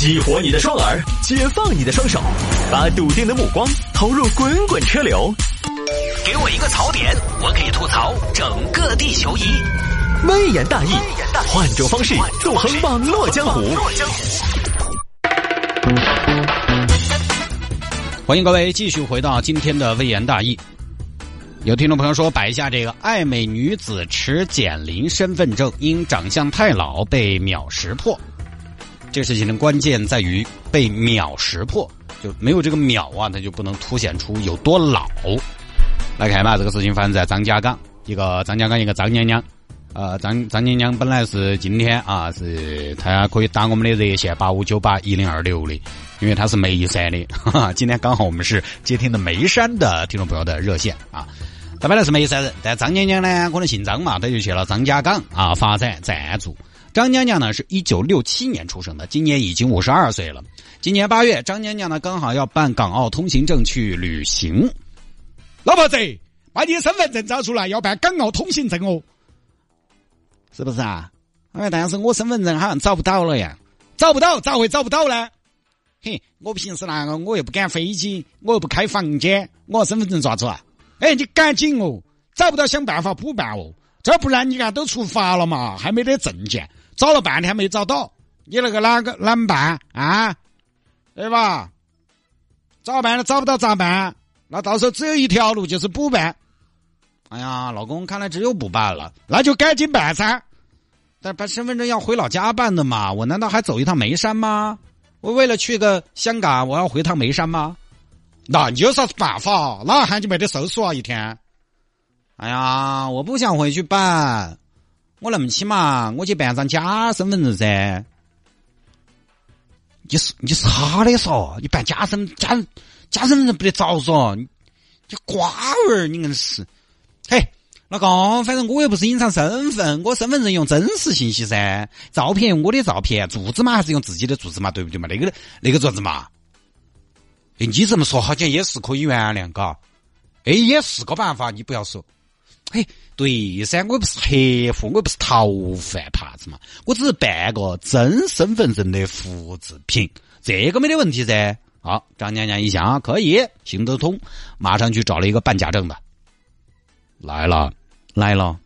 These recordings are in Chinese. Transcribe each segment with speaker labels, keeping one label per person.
Speaker 1: 激活你的双耳，解放你的双手，把笃定的目光投入滚滚车流。给我一个槽点，我可以吐槽整个地球仪。微言大义，换种方式纵横网络江湖。
Speaker 2: 欢迎各位继续回到今天的微言大义。有听众朋友说，摆一下这个爱美女子持减龄身份证，因长相太老被秒识破。这个事情的关键在于被秒识破，就没有这个秒啊，它就不能凸显出有多老。来看嘛，这个事情发生在张家港，一个张家港一个张娘娘，呃，张张娘娘本来是今天啊，是她可以打我们的热线八五九八一零二六的，因为她是眉山的，哈哈，今天刚好我们是接听的眉山的听众朋友的热线啊。他本来是眉山人，但张娘娘呢可能姓张嘛，他就去了张家港啊发展暂住。张娘娘呢是一九六七年出生的，今年已经五十二岁了。今年八月，张娘娘呢刚好要办港澳通行证去旅行。
Speaker 3: 老婆子，把你的身份证找出来，要办港澳通行证哦，
Speaker 2: 是不是啊？哎，但是我身份证好像找不到了呀，
Speaker 3: 找不到咋会找不到呢？
Speaker 2: 嘿，我平时那个我又不赶飞机，我又不开房间，我身份证咋子啊？
Speaker 3: 哎，你赶紧哦，找不到想办法补办哦，这不然你看都出发了嘛，还没得证件。找了半天没找到，你那个哪个难办啊？对吧？咋办了？找不到咋办？那到时候只有一条路，就是补办。
Speaker 2: 哎呀，老公，看来只有补办了，
Speaker 3: 那就赶紧办噻。
Speaker 2: 但办身份证要回老家办的嘛，我难道还走一趟眉山吗？我为了去个香港，我要回趟眉山吗？
Speaker 3: 那你有啥子办法？哪喊你没得收入啊？一天？
Speaker 2: 哎呀，我不想回去办。我那么起嘛，我去办张假身份证噻。
Speaker 3: 你是你啥的嗦？你办假身假假身份证不得着嗦？你瓜娃儿，你硬是。
Speaker 2: 嘿，老公，反正我又不是隐藏身份，我身份证用真实信息噻，照片用我的照片，住址嘛还是用自己的住址嘛，对不对嘛？那个那个做子嘛？
Speaker 3: 哎，你这么说好像也是可以原谅，嘎。哎，也是个办法，你不要说。
Speaker 2: 嘿，对噻，我不是黑户，我不是逃犯，怕子嘛？我只是办个真身份证的复制品，这个没得问题噻。好，张娘娘一想可以行得通，马上去找了一个办假证的。来了，来了，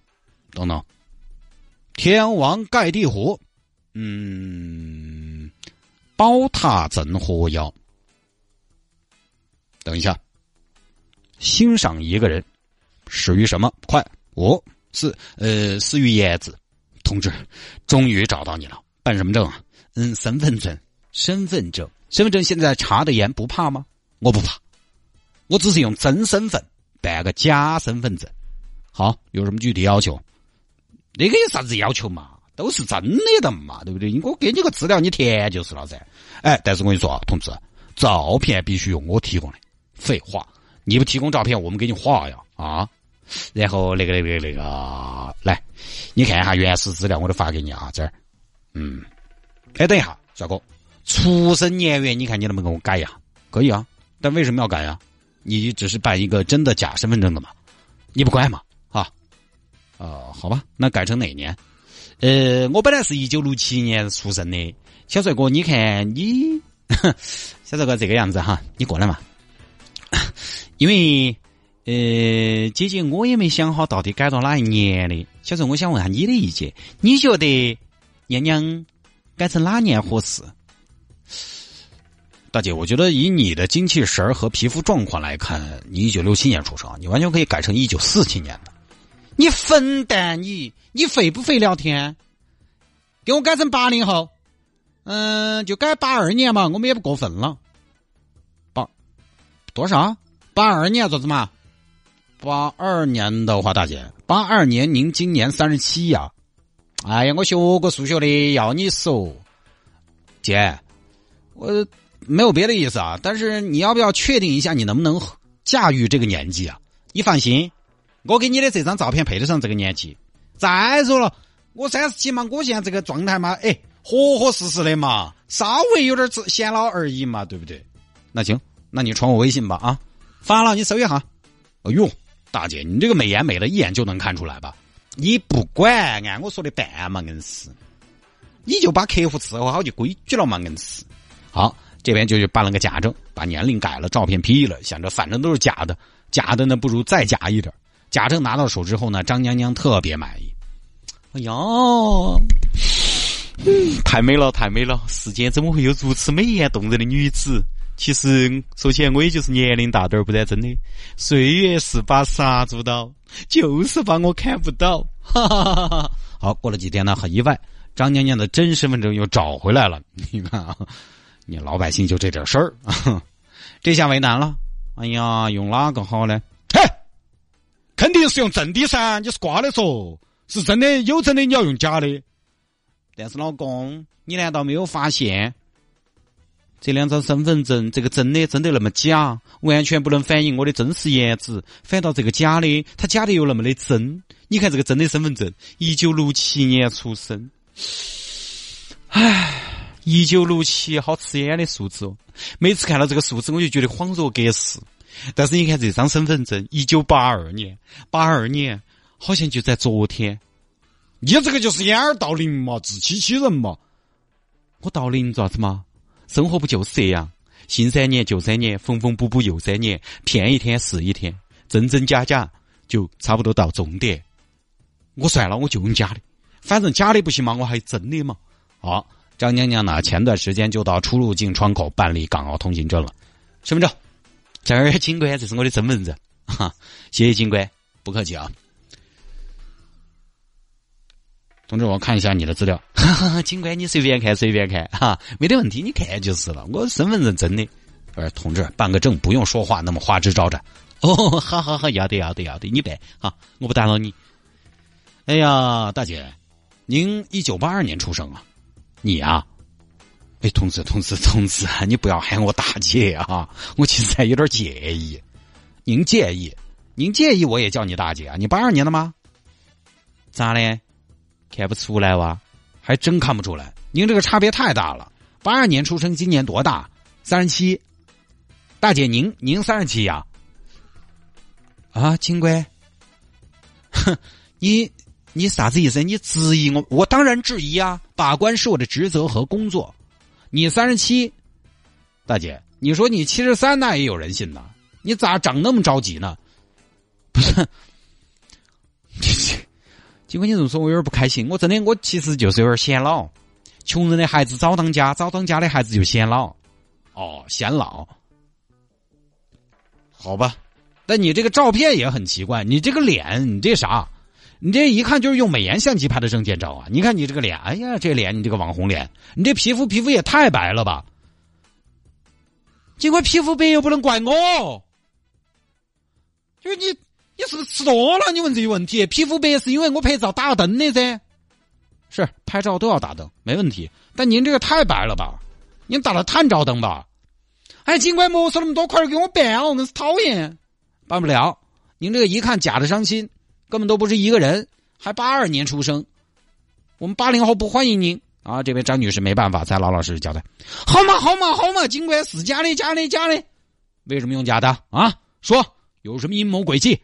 Speaker 2: 等等，天王盖地虎，嗯，宝塔镇河妖。等一下，欣赏一个人。始于什么？快五四呃，始于颜值。同志，终于找到你了。办什么证啊？嗯，身份证。身份证，身份证现在查的严，不怕吗？我不怕，我只是用真身份办个假身份证。好，有什么具体要求？那个有啥子要求嘛？都是真的的嘛，对不对？我给你个资料，你填就是了噻。哎，但是我跟你说啊，同志，照片必须用我提供的。废话，你不提供照片，我们给你画呀。啊，然后那个那个那个，来，你看一下原始资料，我都发给你啊，这儿，嗯，哎，等一下，帅哥，出生年月，你看你能不能给我改呀？可以啊，但为什么要改呀？你只是办一个真的假身份证的嘛，你不管嘛？啊，哦，好吧，那改成哪年？呃，我本来是一九六七年出生的，小帅哥，你看你，小帅哥这个样子哈，你过来嘛，因为。呃，姐姐，我也没想好到底改到哪一年的。小陈，我想问下你的意见，你觉得娘娘改成哪年合适？大姐，我觉得以你的精气神儿和皮肤状况来看，你一九六七年出生，你完全可以改成一九四七年的。
Speaker 3: 你混蛋！你你会不会聊天？给我改成八零后，嗯，就改八二年嘛，我们也不过分了。
Speaker 2: 八多少？
Speaker 3: 八二年做什么？
Speaker 2: 八二年的话，大姐，八二年您今年三十七呀？
Speaker 3: 哎呀，我学过数学的，要你说，
Speaker 2: 姐，我没有别的意思啊，但是你要不要确定一下你能不能驾驭这个年纪啊？
Speaker 3: 你放心，我给你的这张照片配得上这个年纪。再说了，我三十七嘛，我现在这个状态嘛，哎，合合适适的嘛，稍微有点显老而已嘛，对不对？
Speaker 2: 那行，那你传我微信吧啊，
Speaker 3: 发了，你搜一下。
Speaker 2: 哎呦。大姐，你这个美颜美的一眼就能看出来吧？
Speaker 3: 你不管，按我说的办嘛，硬是，你就把客户伺候好就规矩了嘛，硬是。
Speaker 2: 好，这边就去办了个假证，把年龄改了，照片 P 了，想着反正都是假的，假的呢不如再假一点。假证拿到手之后呢，张娘娘特别满意。哎呀，太美了，太美了！世间怎么会有如此美艳动人的女子？其实，说起来，我也就是年龄大点儿，不然真的，岁月是把杀猪刀，就是把我砍不到。哈哈哈哈好，过了几天呢，很意外，张娘娘的真身份证又找回来了。你看啊，你老百姓就这点事儿，这下为难了。哎呀，用哪个好呢？
Speaker 3: 嘿，肯定是用真的噻，你是瓜的说，是真的有真的，你要用假的。
Speaker 2: 但是老公，你难道没有发现？这两张身份证，这个真的真的那么假，完全不能反映我的真实颜值。反倒这个假的，它假的又那么的真。你看这个真的身份证，一九六七年出生。唉，一九六七，好刺眼的数字哦！每次看到这个数字，我就觉得恍若隔世。但是你看这张身份证，一九八二年，八二年好像就在昨天。
Speaker 3: 你这个就是掩耳盗铃嘛，自欺欺人嘛！
Speaker 2: 我盗铃咋子嘛？生活不就是这样？新三年旧三年，缝缝补补又三年，骗一天是一天，真真假假就差不多到终点。我算了，我就用假的，反正假的不行嘛，我还真的嘛。好，张娘娘呢？前段时间就到出入境窗口办理港澳通行证了。身份证，这儿警官，这是我的身份证。哈，谢谢警官，不客气啊。同志，我看一下你的资料。警官，你随便看，随便看，哈，没得问题，你看就是了。我身份证真的。呃，同志，办个证不用说话那么花枝招展。哦，好好好，要得要得要得，你办哈，我不打扰你。哎呀，大姐，您一九八二年出生啊？你啊？哎，同志，同志，同志，你不要喊我大姐啊！我其实还有点介意。您介意？您介意我也叫你大姐啊？你八二年的吗？咋嘞？看不出来哇，还真看不出来。您这个差别太大了。八二年出生，今年多大？三十七。大姐，您您三十七呀？啊，金龟，哼，你你啥子意思？你质疑我？我当然质疑啊！把关是我的职责和工作。你三十七，大姐，你说你七十三，那也有人信呐。你咋长那么着急呢？不是。尽管你这么说，我有点不开心。我真的，我其实就是有点显老。穷人的孩子早当家，早当家的孩子就显老。哦，显老。好吧，但你这个照片也很奇怪。你这个脸，你这啥？你这一看就是用美颜相机拍的证件照啊！你看你这个脸，哎呀，这脸，你这个网红脸，你这皮肤皮肤也太白了吧？尽管皮肤白又不能怪我，就是你。你是不是吃多了？你问这些问题，皮肤白是因为我拍照打了灯的噻。是拍照都要打灯，没问题。但您这个太白了吧？您打了探照灯吧？哎，警官莫说那么多，快点给我办哦！我是讨厌，办不了。您这个一看假的伤心，根本都不是一个人，还八二年出生。我们八零后不欢迎您啊！这位张女士没办法，才老老实实交代。好嘛，好嘛，好嘛，警官是假的，假的，假的。为什么用假的啊？说有什么阴谋诡计？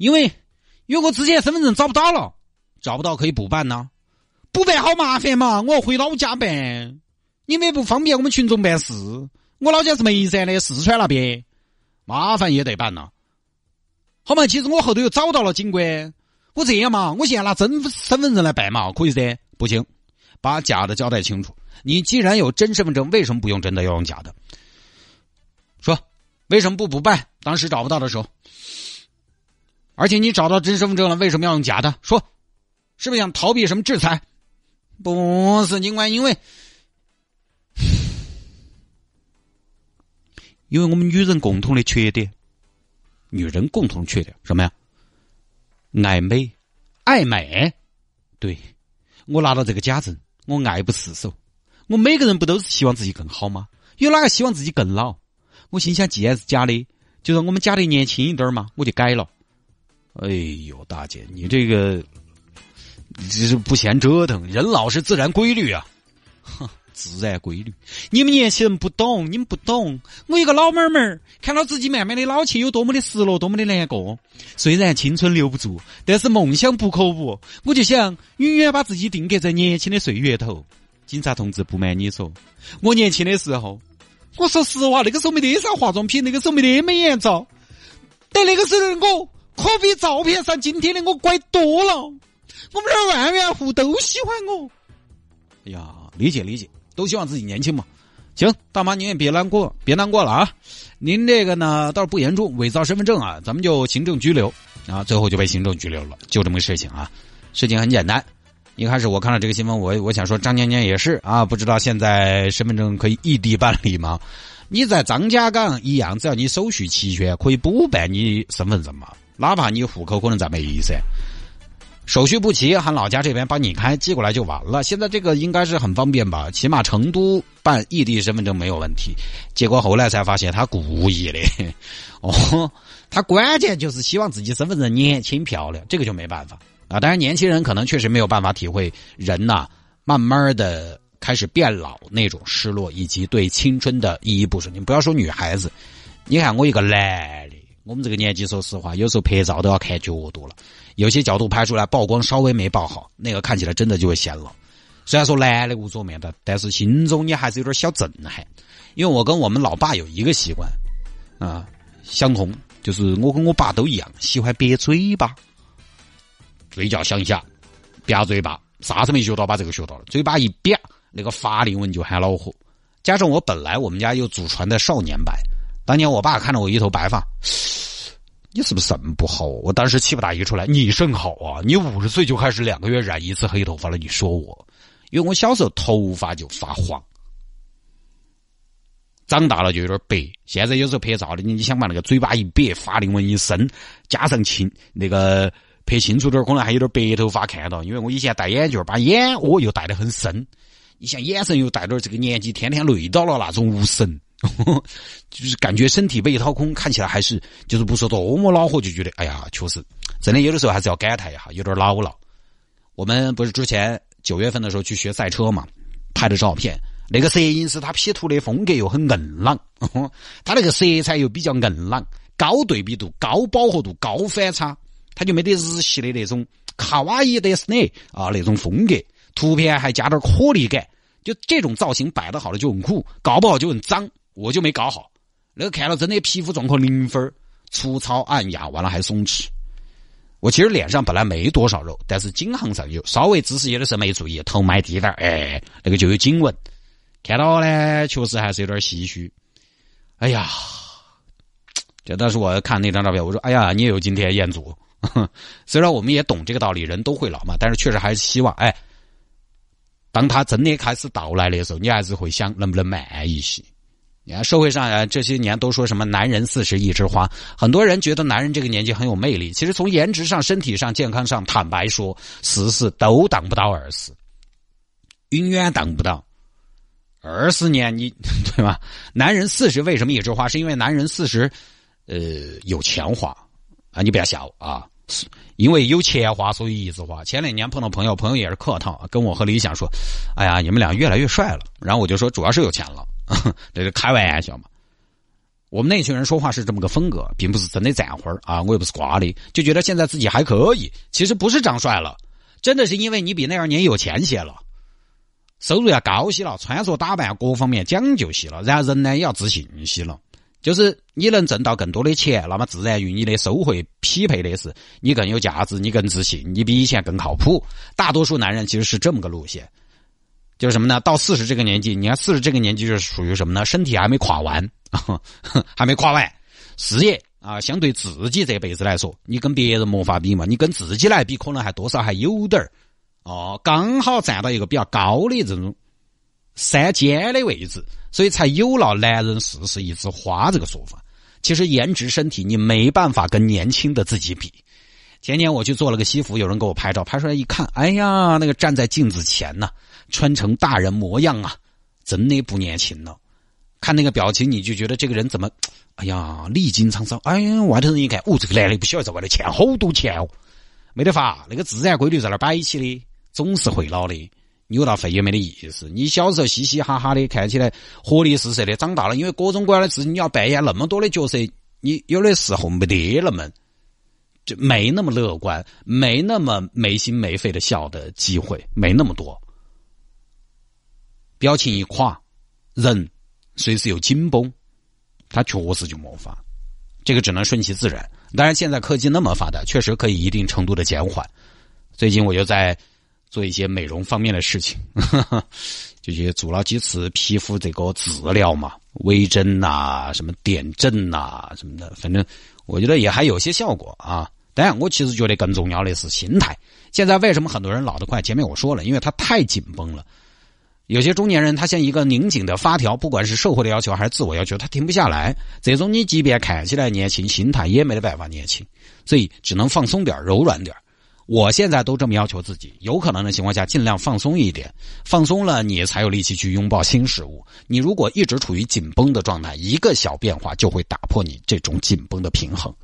Speaker 2: 因为，因为我之前身份证找不到了，找不到可以补办呐，补办好麻烦嘛，我要回老家办，你们不方便我们群众办事。我老家是眉山的，四川那边，麻烦也得办呐。好嘛，其实我后头又找到了警官，我这样嘛，我现在拿真身份证来办嘛，可以噻？不行，把假的交代清楚。你既然有真身份证，为什么不用真的要用假的？说，为什么不补办？当时找不到的时候。而且你找到真身份证了，为什么要用假的？说，是不是想逃避什么制裁？不是，警官，因为，因为我们女人共同的缺点，女人共同缺点什么呀？爱美，爱美。对，我拿到这个假证，我爱不释手。我每个人不都是希望自己更好吗？有哪个希望自己更老？我心想，既然是假的，就让我们假的年轻一点嘛，我就改了。哎呦，大姐，你这个这是不嫌折腾，人老是自然规律啊，哼，自然规律。你们年轻人不懂，你们不懂。我一个老妹妹看到自己慢慢的老去，有多么的失落，多么的难过。虽然青春留不住，但是梦想不可无。我就想永远把自己定格在年轻的岁月头。警察同志，不瞒你说，我年轻的时候，我说实话，那个时候没得啥化妆品，那个时候没得美颜皂，但那个时候我可比照片上今天的我乖多了。我们这万元户都喜欢我。哎呀，理解理解，都希望自己年轻嘛。行，大妈您也别难过，别难过了啊。您这个呢倒是不严重，伪造身份证啊，咱们就行政拘留啊，最后就被行政拘留了，就这么个事情啊。事情很简单。一开始我看了这个新闻，我我想说张年年也是啊，不知道现在身份证可以异地办理吗？你在张家港一样，只要你手续齐全，可以补办你身份证嘛，哪怕你户口可能在梅噻，手续不齐，喊老家这边帮你开寄过来就完了。现在这个应该是很方便吧？起码成都办异地身份证没有问题。结果后来才发现他故意的，哦，他关键就是希望自己身份证年轻漂亮，这个就没办法。啊，当然，年轻人可能确实没有办法体会人呐，慢慢的开始变老那种失落，以及对青春的依依不舍。你不要说女孩子，你看我一个男的，我们这个年纪，说实话，有时候拍照都要看角度了，有些角度拍出来曝光稍微没爆好，那个看起来真的就会显老。虽然说男的无所面的，但是心中你还是有点小震撼。因为我跟我们老爸有一个习惯，啊，相同，就是我跟我爸都一样，喜欢瘪嘴巴。嘴角向下，瘪嘴巴，啥子没学到，把这个学到了。嘴巴一瘪，那个法令纹就很恼火。加上我本来我们家有祖传的少年白，当年我爸看到我一头白发，你是不是肾不好？我当时气不打一处来，你肾好啊！你五十岁就开始两个月染一次黑头发了，你说我？因为我小时候头发就发黄，长大了就有点白。现在有时候拍照的，你你想把那个嘴巴一瘪，法令纹一深，加上青那个。拍清楚点可能还有点白头发看到，因为我以前戴眼镜把眼窝又戴得很深，你像眼神又戴着这个年纪天天累到了那种无神，就是感觉身体被掏空，看起来还是就是不说多么恼火，就觉得哎呀，确实真的有的时候还是要感叹一下，有点老了。我们不是之前九月份的时候去学赛车嘛，拍的照片，那个摄影师他 P 图的风格又很硬朗，他那个色彩又比较硬朗，高对比度、高饱和度、高反差。他就没得日系的那种卡哇伊的斯内啊那种风格，图片还加点颗粒感，就这种造型摆的好了就很酷，搞不好就很脏。我就没搞好，那个看了真的皮肤状况零分，粗糙暗哑，完了还松弛。我其实脸上本来没多少肉，但是颈项上有，稍微姿势有的时候没注意，头埋低点哎，那个就有颈纹。看到呢，确实还是有点唏嘘。哎呀，这当时我看那张照片，我说：“哎呀，你也有今天，彦祖。”虽然我们也懂这个道理，人都会老嘛，但是确实还是希望，哎，当他真的开始到来的时候，你还是会想能不能慢一些。你看社会上啊这些年都说什么“男人四十一枝花”，很多人觉得男人这个年纪很有魅力。其实从颜值上、身体上、健康上，坦白说，四十都挡不到二十，永远挡不到二十年，你对吧？男人四十为什么一枝花？是因为男人四十，呃，有钱花。啊，你不要笑啊！因为有钱花，所以一直花。前两年碰到朋友，朋友也是客套，跟我和李想说：“哎呀，你们俩越来越帅了。”然后我就说：“主要是有钱了。” 这是开玩笑嘛。我们那群人说话是这么个风格，并不是真的赞花啊！我又不是瓜的，就觉得现在自己还可以。其实不是长帅了，真的是因为你比那二年有钱些了，收入要高些了，穿着打扮各方面讲究些了，然后人呢也要自信些了。就是你能挣到更多的钱，那么自然与你的收获匹配的是你更有价值，你更自信，你比以前更靠谱。大多数男人其实是这么个路线，就是什么呢？到四十这个年纪，你看四十这个年纪就是属于什么呢？身体还没垮完，还没垮完，事业啊，相对自己这辈子来说，你跟别人没法比嘛，你跟自己来比，可能还多少还有点儿哦，刚好站到一个比较高的这种山尖的位置。所以才有了“男人四十一枝花”这个说法。其实颜值身体你没办法跟年轻的自己比。前年我去做了个西服，有人给我拍照，拍出来一看，哎呀，那个站在镜子前呢，穿成大人模样啊，真的不年轻了。看那个表情，你就觉得这个人怎么，哎呀，历经沧桑。哎呀，外头人一看，哦，这个男的不晓得在外头欠好多钱哦，没得法，那个自然规律在那摆起的，总是会老的。扭到肺也没得意思。你小时候嘻嘻哈哈的，看起来活力四射的，长大了因为各种各样的事情，你要扮演那么多的角色，你有的时候没得那么就没那么乐观，没那么没心没肺的笑的机会，没那么多。表情一垮，人随时又紧绷，他确实就没法。这个只能顺其自然。当然，现在科技那么发达，确实可以一定程度的减缓。最近我就在做一些美容方面的事情，就去做了几次皮肤这个治疗嘛，微针呐，什么点阵呐，什么的，反正我觉得也还有些效果啊。当然，我其实觉得更重要的是心态。现在为什么很多人老得快？前面我说了，因为他太紧绷了。有些中年人他像一个拧紧的发条，不管是社会的要求还是自我要求，他停不下来。这种你即便看起来年轻，心态也没得办法年轻，所以只能放松点柔软点我现在都这么要求自己，有可能的情况下尽量放松一点，放松了你才有力气去拥抱新事物。你如果一直处于紧绷的状态，一个小变化就会打破你这种紧绷的平衡。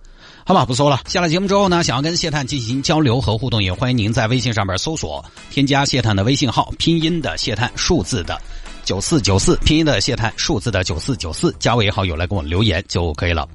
Speaker 2: 好吧，不说了。下了节目之后呢，想要跟谢探进行交流和互动，也欢迎您在微信上面搜索添加谢探的微信号，拼音的谢探，数字的九四九四，拼音的谢探，数字的九四九四，加为好友来跟我留言就可以了。